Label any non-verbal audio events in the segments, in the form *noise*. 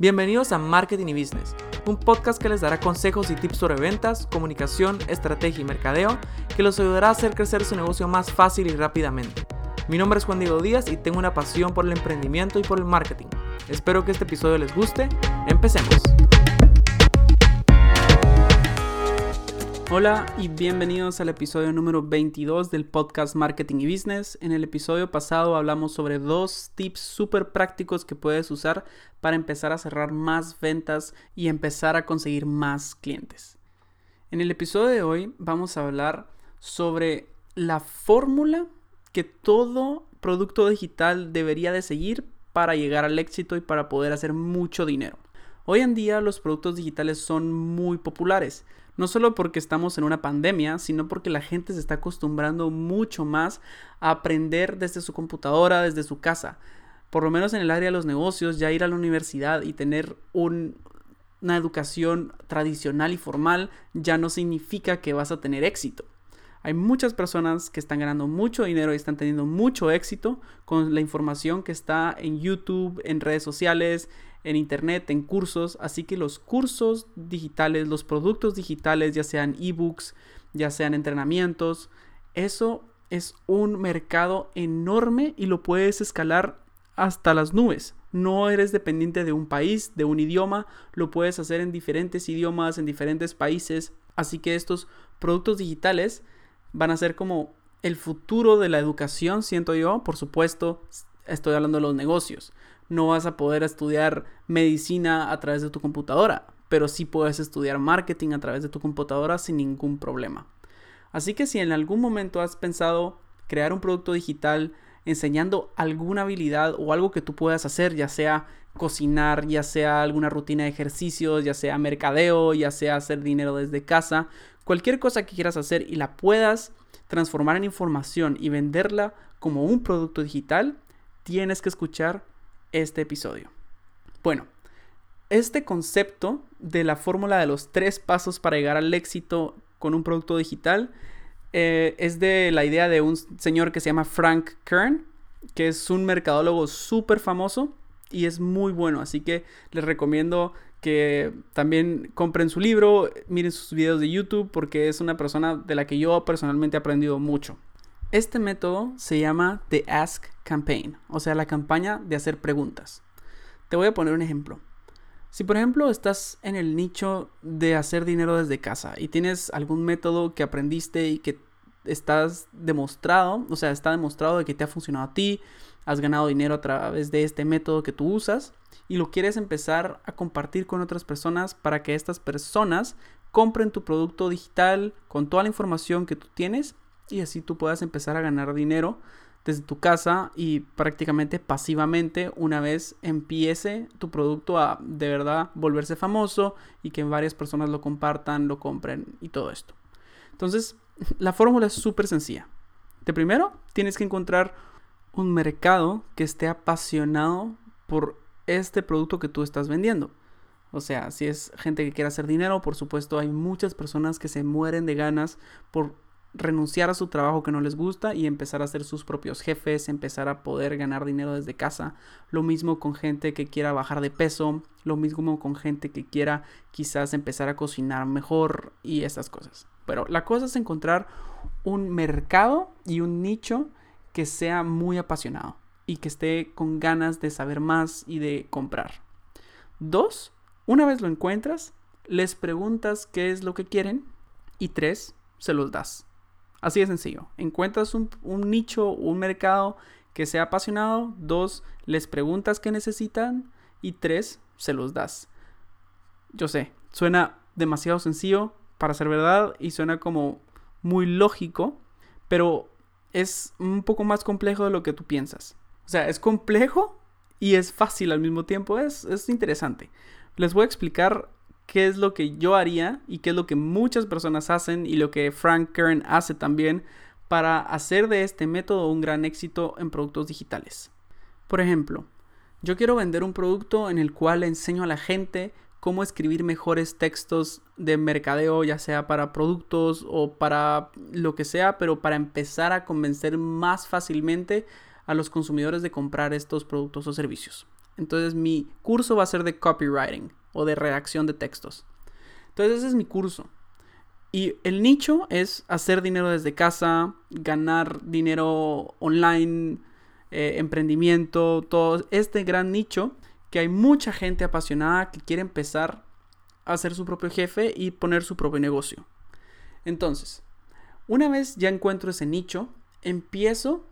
Bienvenidos a Marketing y Business, un podcast que les dará consejos y tips sobre ventas, comunicación, estrategia y mercadeo que los ayudará a hacer crecer su negocio más fácil y rápidamente. Mi nombre es Juan Diego Díaz y tengo una pasión por el emprendimiento y por el marketing. Espero que este episodio les guste. Empecemos. Hola y bienvenidos al episodio número 22 del podcast Marketing y Business. En el episodio pasado hablamos sobre dos tips súper prácticos que puedes usar para empezar a cerrar más ventas y empezar a conseguir más clientes. En el episodio de hoy vamos a hablar sobre la fórmula que todo producto digital debería de seguir para llegar al éxito y para poder hacer mucho dinero. Hoy en día los productos digitales son muy populares no solo porque estamos en una pandemia, sino porque la gente se está acostumbrando mucho más a aprender desde su computadora, desde su casa. Por lo menos en el área de los negocios, ya ir a la universidad y tener una educación tradicional y formal ya no significa que vas a tener éxito. Hay muchas personas que están ganando mucho dinero y están teniendo mucho éxito con la información que está en YouTube, en redes sociales, en internet, en cursos. Así que los cursos digitales, los productos digitales, ya sean ebooks, ya sean entrenamientos, eso es un mercado enorme y lo puedes escalar hasta las nubes. No eres dependiente de un país, de un idioma, lo puedes hacer en diferentes idiomas, en diferentes países. Así que estos productos digitales van a ser como el futuro de la educación, siento yo. Por supuesto, estoy hablando de los negocios no vas a poder estudiar medicina a través de tu computadora, pero sí puedes estudiar marketing a través de tu computadora sin ningún problema. Así que si en algún momento has pensado crear un producto digital enseñando alguna habilidad o algo que tú puedas hacer, ya sea cocinar, ya sea alguna rutina de ejercicios, ya sea mercadeo, ya sea hacer dinero desde casa, cualquier cosa que quieras hacer y la puedas transformar en información y venderla como un producto digital, tienes que escuchar este episodio. Bueno, este concepto de la fórmula de los tres pasos para llegar al éxito con un producto digital eh, es de la idea de un señor que se llama Frank Kern, que es un mercadólogo súper famoso y es muy bueno. Así que les recomiendo que también compren su libro, miren sus videos de YouTube, porque es una persona de la que yo personalmente he aprendido mucho. Este método se llama The Ask Campaign, o sea, la campaña de hacer preguntas. Te voy a poner un ejemplo. Si por ejemplo estás en el nicho de hacer dinero desde casa y tienes algún método que aprendiste y que estás demostrado, o sea, está demostrado de que te ha funcionado a ti, has ganado dinero a través de este método que tú usas y lo quieres empezar a compartir con otras personas para que estas personas compren tu producto digital con toda la información que tú tienes y así tú puedas empezar a ganar dinero desde tu casa y prácticamente pasivamente una vez empiece tu producto a de verdad volverse famoso y que varias personas lo compartan, lo compren y todo esto. Entonces, *laughs* la fórmula es súper sencilla. De primero, tienes que encontrar un mercado que esté apasionado por este producto que tú estás vendiendo. O sea, si es gente que quiere hacer dinero, por supuesto hay muchas personas que se mueren de ganas por renunciar a su trabajo que no les gusta y empezar a ser sus propios jefes, empezar a poder ganar dinero desde casa. Lo mismo con gente que quiera bajar de peso, lo mismo con gente que quiera quizás empezar a cocinar mejor y esas cosas. Pero la cosa es encontrar un mercado y un nicho que sea muy apasionado y que esté con ganas de saber más y de comprar. Dos, una vez lo encuentras, les preguntas qué es lo que quieren y tres, se los das. Así de sencillo. Encuentras un, nicho, un mercado que sea apasionado. Dos, les preguntas qué necesitan. Y tres, se los das. Yo sé, suena demasiado sencillo para ser verdad y suena como muy lógico, pero es un poco más complejo de lo que tú piensas. O sea, es complejo y es fácil al mismo tiempo. Es, es interesante. Les voy a explicar qué es lo que yo haría y qué es lo que muchas personas hacen y lo que Frank Kern hace también para hacer de este método un gran éxito en productos digitales. Por ejemplo, yo quiero vender un producto en el cual enseño a la gente cómo escribir mejores textos de mercadeo, ya sea para productos o para lo que sea, pero para empezar a convencer más fácilmente a los consumidores de comprar estos productos o servicios. Entonces mi curso va a ser de copywriting o de redacción de textos. Entonces ese es mi curso. Y el nicho es hacer dinero desde casa, ganar dinero online, eh, emprendimiento, todo este gran nicho que hay mucha gente apasionada que quiere empezar a ser su propio jefe y poner su propio negocio. Entonces, una vez ya encuentro ese nicho, empiezo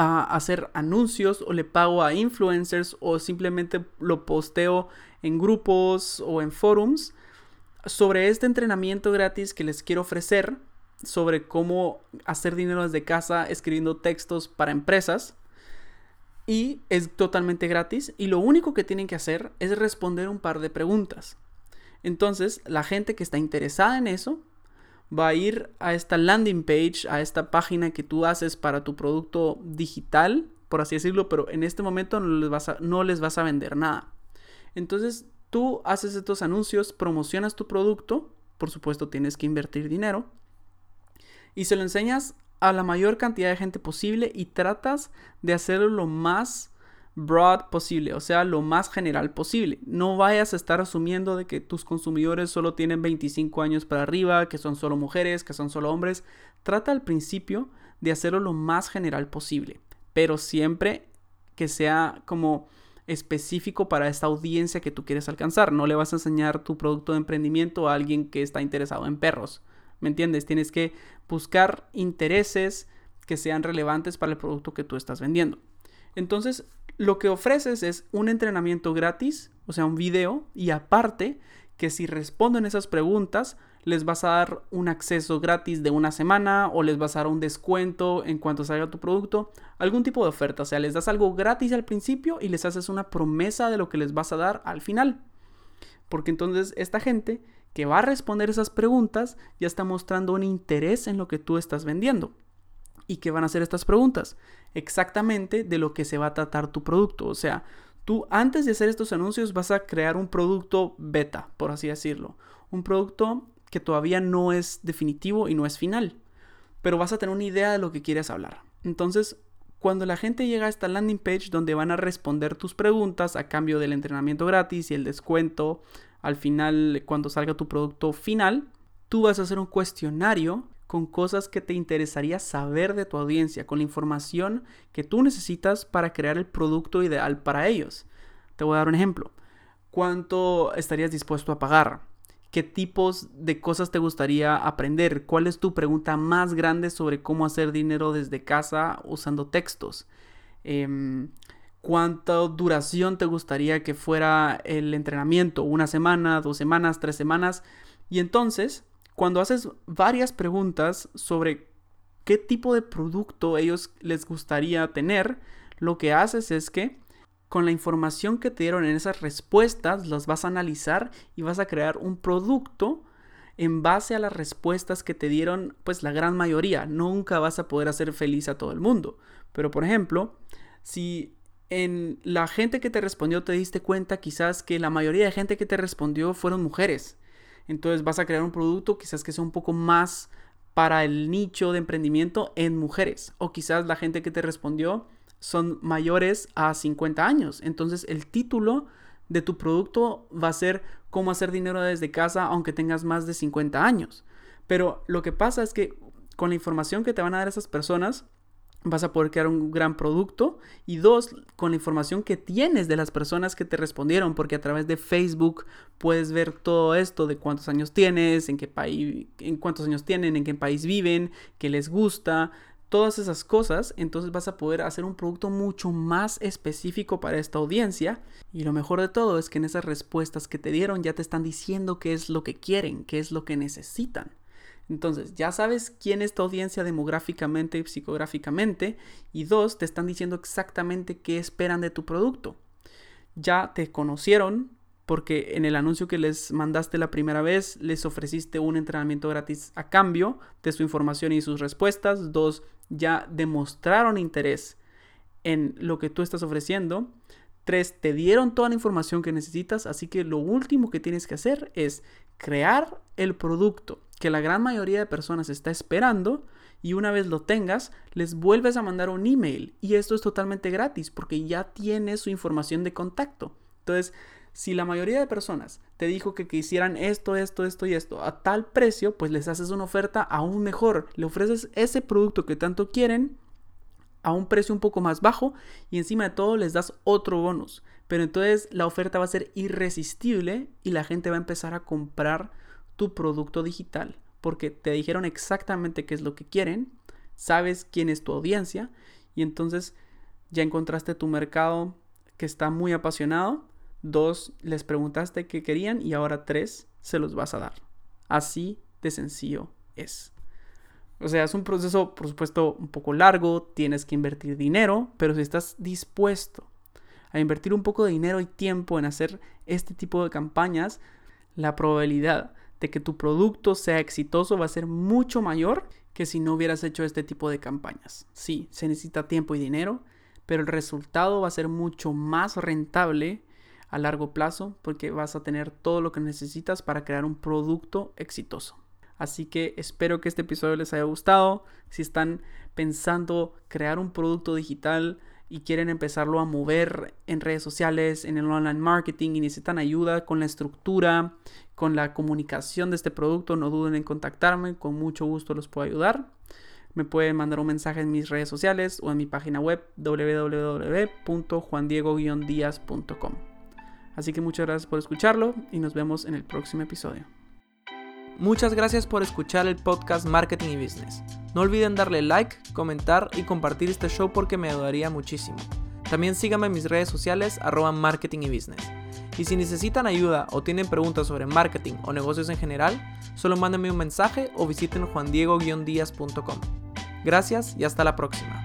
a hacer anuncios o le pago a influencers o simplemente lo posteo en grupos o en forums sobre este entrenamiento gratis que les quiero ofrecer sobre cómo hacer dinero desde casa escribiendo textos para empresas. Y es totalmente gratis y lo único que tienen que hacer es responder un par de preguntas. Entonces, la gente que está interesada en eso va a ir a esta landing page, a esta página que tú haces para tu producto digital, por así decirlo, pero en este momento no les vas a, no les vas a vender nada. Entonces, tú haces estos anuncios, promocionas tu producto, por supuesto tienes que invertir dinero, y se lo enseñas a la mayor cantidad de gente posible y tratas de hacerlo lo más broad posible, o sea, lo más general posible. No vayas a estar asumiendo de que tus consumidores solo tienen 25 años para arriba, que son solo mujeres, que son solo hombres. Trata al principio de hacerlo lo más general posible, pero siempre que sea como específico para esta audiencia que tú quieres alcanzar. No le vas a enseñar tu producto de emprendimiento a alguien que está interesado en perros. ¿Me entiendes? Tienes que buscar intereses que sean relevantes para el producto que tú estás vendiendo. Entonces, lo que ofreces es un entrenamiento gratis, o sea, un video, y aparte que si responden esas preguntas, les vas a dar un acceso gratis de una semana o les vas a dar un descuento en cuanto salga tu producto, algún tipo de oferta, o sea, les das algo gratis al principio y les haces una promesa de lo que les vas a dar al final. Porque entonces esta gente que va a responder esas preguntas ya está mostrando un interés en lo que tú estás vendiendo. ¿Y qué van a hacer estas preguntas? Exactamente de lo que se va a tratar tu producto. O sea, tú antes de hacer estos anuncios vas a crear un producto beta, por así decirlo. Un producto que todavía no es definitivo y no es final. Pero vas a tener una idea de lo que quieres hablar. Entonces, cuando la gente llega a esta landing page donde van a responder tus preguntas a cambio del entrenamiento gratis y el descuento al final cuando salga tu producto final, tú vas a hacer un cuestionario con cosas que te interesaría saber de tu audiencia, con la información que tú necesitas para crear el producto ideal para ellos. Te voy a dar un ejemplo. ¿Cuánto estarías dispuesto a pagar? ¿Qué tipos de cosas te gustaría aprender? ¿Cuál es tu pregunta más grande sobre cómo hacer dinero desde casa usando textos? Em, ¿Cuánta duración te gustaría que fuera el entrenamiento? ¿Una semana, dos semanas, tres semanas? Y entonces cuando haces varias preguntas sobre qué tipo de producto ellos les gustaría tener, lo que haces es que con la información que te dieron en esas respuestas, las vas a analizar y vas a crear un producto en base a las respuestas que te dieron, pues la gran mayoría. Nunca vas a poder hacer feliz a todo el mundo. Pero por ejemplo, si en la gente que te respondió te diste cuenta quizás que la mayoría de gente que te respondió fueron mujeres entonces vas a crear un producto quizás que sea un poco más para el nicho de emprendimiento en mujeres. O quizás la gente que te respondió son mayores a 50 años. Entonces el título de tu producto va a ser cómo hacer dinero desde casa aunque tengas más de 50 años. Pero lo que pasa es que con la información que te van a dar esas personas, vas a poder crear un gran producto y dos, con la información que tienes de las personas que te respondieron, porque a través de Facebook puedes ver todo esto de cuántos años tienes, en qué país, en cuántos años tienen, en qué país viven, qué les gusta, todas esas cosas, entonces vas a poder hacer un producto mucho más específico para esta audiencia. Y lo mejor de todo es que en esas respuestas que te dieron ya te están diciendo qué es lo que quieren, qué es lo que necesitan. Entonces, ya sabes quién es tu audiencia demográficamente y psicográficamente. Y dos, te están diciendo exactamente qué esperan de tu producto. Ya te conocieron porque en el anuncio que les mandaste la primera vez les ofreciste un entrenamiento gratis a cambio de su información y sus respuestas. Dos, ya demostraron interés en lo que tú estás ofreciendo. Tres, te dieron toda la información que necesitas, así que lo último que tienes que hacer es crear el producto que la gran mayoría de personas está esperando y una vez lo tengas, les vuelves a mandar un email y esto es totalmente gratis porque ya tienes su información de contacto. Entonces, si la mayoría de personas te dijo que quisieran esto, esto, esto y esto a tal precio, pues les haces una oferta aún mejor. Le ofreces ese producto que tanto quieren a un precio un poco más bajo y encima de todo les das otro bonus. Pero entonces la oferta va a ser irresistible y la gente va a empezar a comprar tu producto digital porque te dijeron exactamente qué es lo que quieren, sabes quién es tu audiencia y entonces ya encontraste tu mercado que está muy apasionado. Dos, les preguntaste qué querían y ahora tres, se los vas a dar. Así de sencillo es. O sea, es un proceso, por supuesto, un poco largo, tienes que invertir dinero, pero si estás dispuesto a invertir un poco de dinero y tiempo en hacer este tipo de campañas, la probabilidad de que tu producto sea exitoso va a ser mucho mayor que si no hubieras hecho este tipo de campañas. Sí, se necesita tiempo y dinero, pero el resultado va a ser mucho más rentable a largo plazo porque vas a tener todo lo que necesitas para crear un producto exitoso. Así que espero que este episodio les haya gustado. Si están pensando crear un producto digital y quieren empezarlo a mover en redes sociales, en el online marketing y necesitan ayuda con la estructura, con la comunicación de este producto, no duden en contactarme. Con mucho gusto los puedo ayudar. Me pueden mandar un mensaje en mis redes sociales o en mi página web www.juandiego-díaz.com. Así que muchas gracias por escucharlo y nos vemos en el próximo episodio. Muchas gracias por escuchar el podcast Marketing y Business. No olviden darle like, comentar y compartir este show porque me ayudaría muchísimo. También síganme en mis redes sociales arroba marketing y business. Y si necesitan ayuda o tienen preguntas sobre marketing o negocios en general, solo mándenme un mensaje o visiten juandiego-díaz.com. Gracias y hasta la próxima.